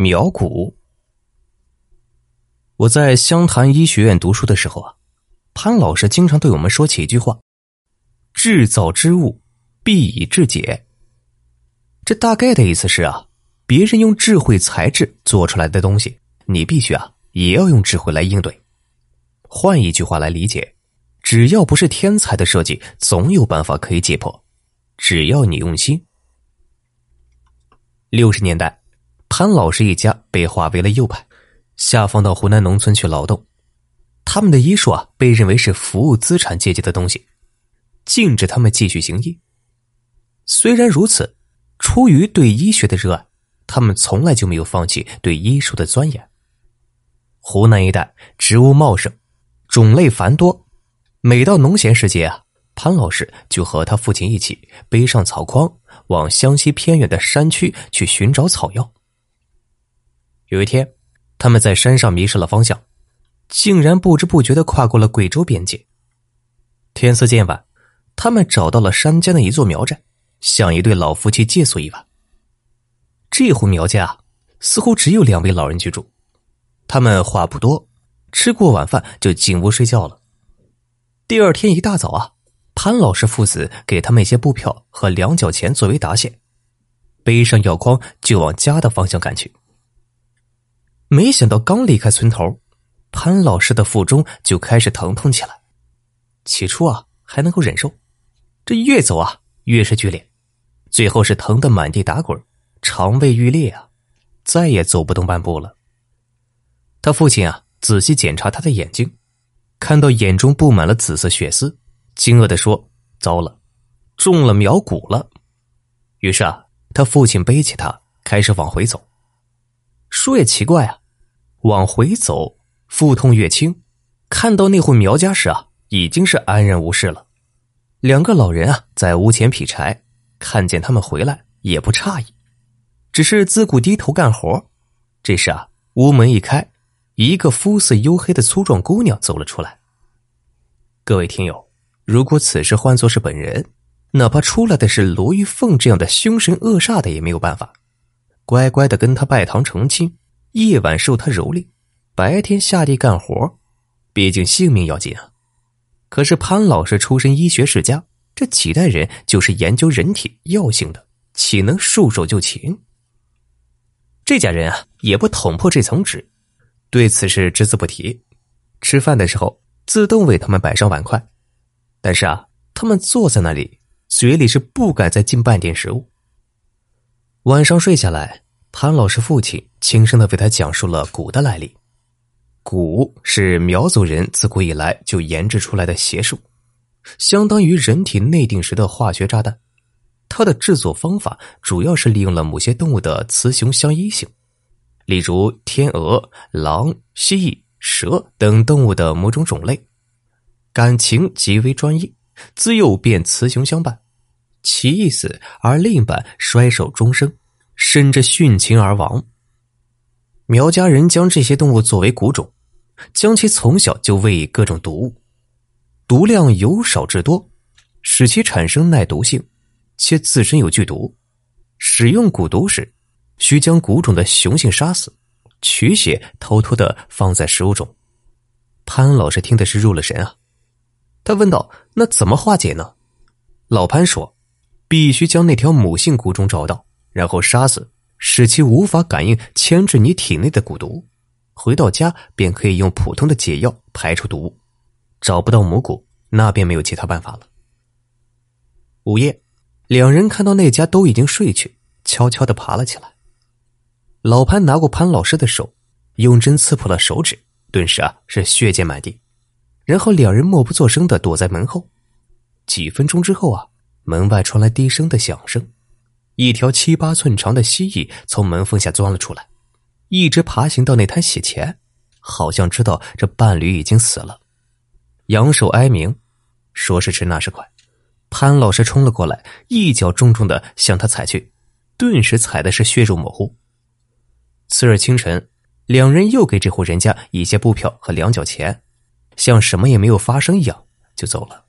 苗蛊。我在湘潭医学院读书的时候啊，潘老师经常对我们说起一句话：“制造之物，必以智解。”这大概的意思是啊，别人用智慧才智做出来的东西，你必须啊也要用智慧来应对。换一句话来理解，只要不是天才的设计，总有办法可以解破，只要你用心。六十年代，潘老师一家被划为了右派，下放到湖南农村去劳动。他们的医术啊，被认为是服务资产阶级的东西，禁止他们继续行医。虽然如此，出于对医学的热爱，他们从来就没有放弃对医术的钻研。湖南一带植物茂盛，种类繁多，每到农闲时节啊，潘老师就和他父亲一起背上草筐。往湘西偏远的山区去寻找草药。有一天，他们在山上迷失了方向，竟然不知不觉的跨过了贵州边界。天色渐晚，他们找到了山间的一座苗寨，向一对老夫妻借宿一晚。这户苗家似乎只有两位老人居住，他们话不多，吃过晚饭就进屋睡觉了。第二天一大早啊。潘老师父子给他们一些布票和两角钱作为答谢，背上药筐就往家的方向赶去。没想到刚离开村头，潘老师的腹中就开始疼痛起来。起初啊还能够忍受，这越走啊越是剧烈，最后是疼得满地打滚，肠胃欲裂啊，再也走不动半步了。他父亲啊仔细检查他的眼睛，看到眼中布满了紫色血丝。惊愕的说：“糟了，中了苗蛊了。”于是啊，他父亲背起他，开始往回走。说也奇怪啊，往回走，腹痛越轻，看到那户苗家时啊，已经是安然无事了。两个老人啊，在屋前劈柴，看见他们回来，也不诧异，只是自顾低头干活。这时啊，屋门一开，一个肤色黝黑的粗壮姑娘走了出来。各位听友。如果此时换作是本人，哪怕出来的是罗玉凤这样的凶神恶煞的，也没有办法，乖乖的跟他拜堂成亲，夜晚受他蹂躏，白天下地干活，毕竟性命要紧啊。可是潘老师出身医学世家，这几代人就是研究人体药性的，岂能束手就擒？这家人啊，也不捅破这层纸，对此事只字不提。吃饭的时候，自动为他们摆上碗筷。但是啊，他们坐在那里，嘴里是不敢再进半点食物。晚上睡下来，潘老师父亲轻声的为他讲述了蛊的来历。蛊是苗族人自古以来就研制出来的邪术，相当于人体内定时的化学炸弹。它的制作方法主要是利用了某些动物的雌雄相依性，例如天鹅、狼、蜥蜴、蛇等动物的某种种类。感情极为专一，自幼便雌雄相伴，其一死而另一半衰寿终生，甚至殉情而亡。苗家人将这些动物作为蛊种，将其从小就喂以各种毒物，毒量由少至多，使其产生耐毒性，且自身有剧毒。使用蛊毒时，需将蛊种的雄性杀死，取血偷偷的放在食物中。潘老师听的是入了神啊！他问道：“那怎么化解呢？”老潘说：“必须将那条母性蛊种找到，然后杀死，使其无法感应牵制你体内的蛊毒。回到家便可以用普通的解药排出毒物。找不到母蛊，那便没有其他办法了。”午夜，两人看到那家都已经睡去，悄悄的爬了起来。老潘拿过潘老师的手，用针刺破了手指，顿时啊是血溅满地。然后两人默不作声的躲在门后。几分钟之后啊，门外传来低声的响声，一条七八寸长的蜥蜴从门缝下钻了出来，一直爬行到那滩血前，好像知道这伴侣已经死了，扬手哀鸣。说时迟，那时快，潘老师冲了过来，一脚重重的向他踩去，顿时踩的是血肉模糊。次日清晨，两人又给这户人家一些布票和两角钱。像什么也没有发生一样，就走了。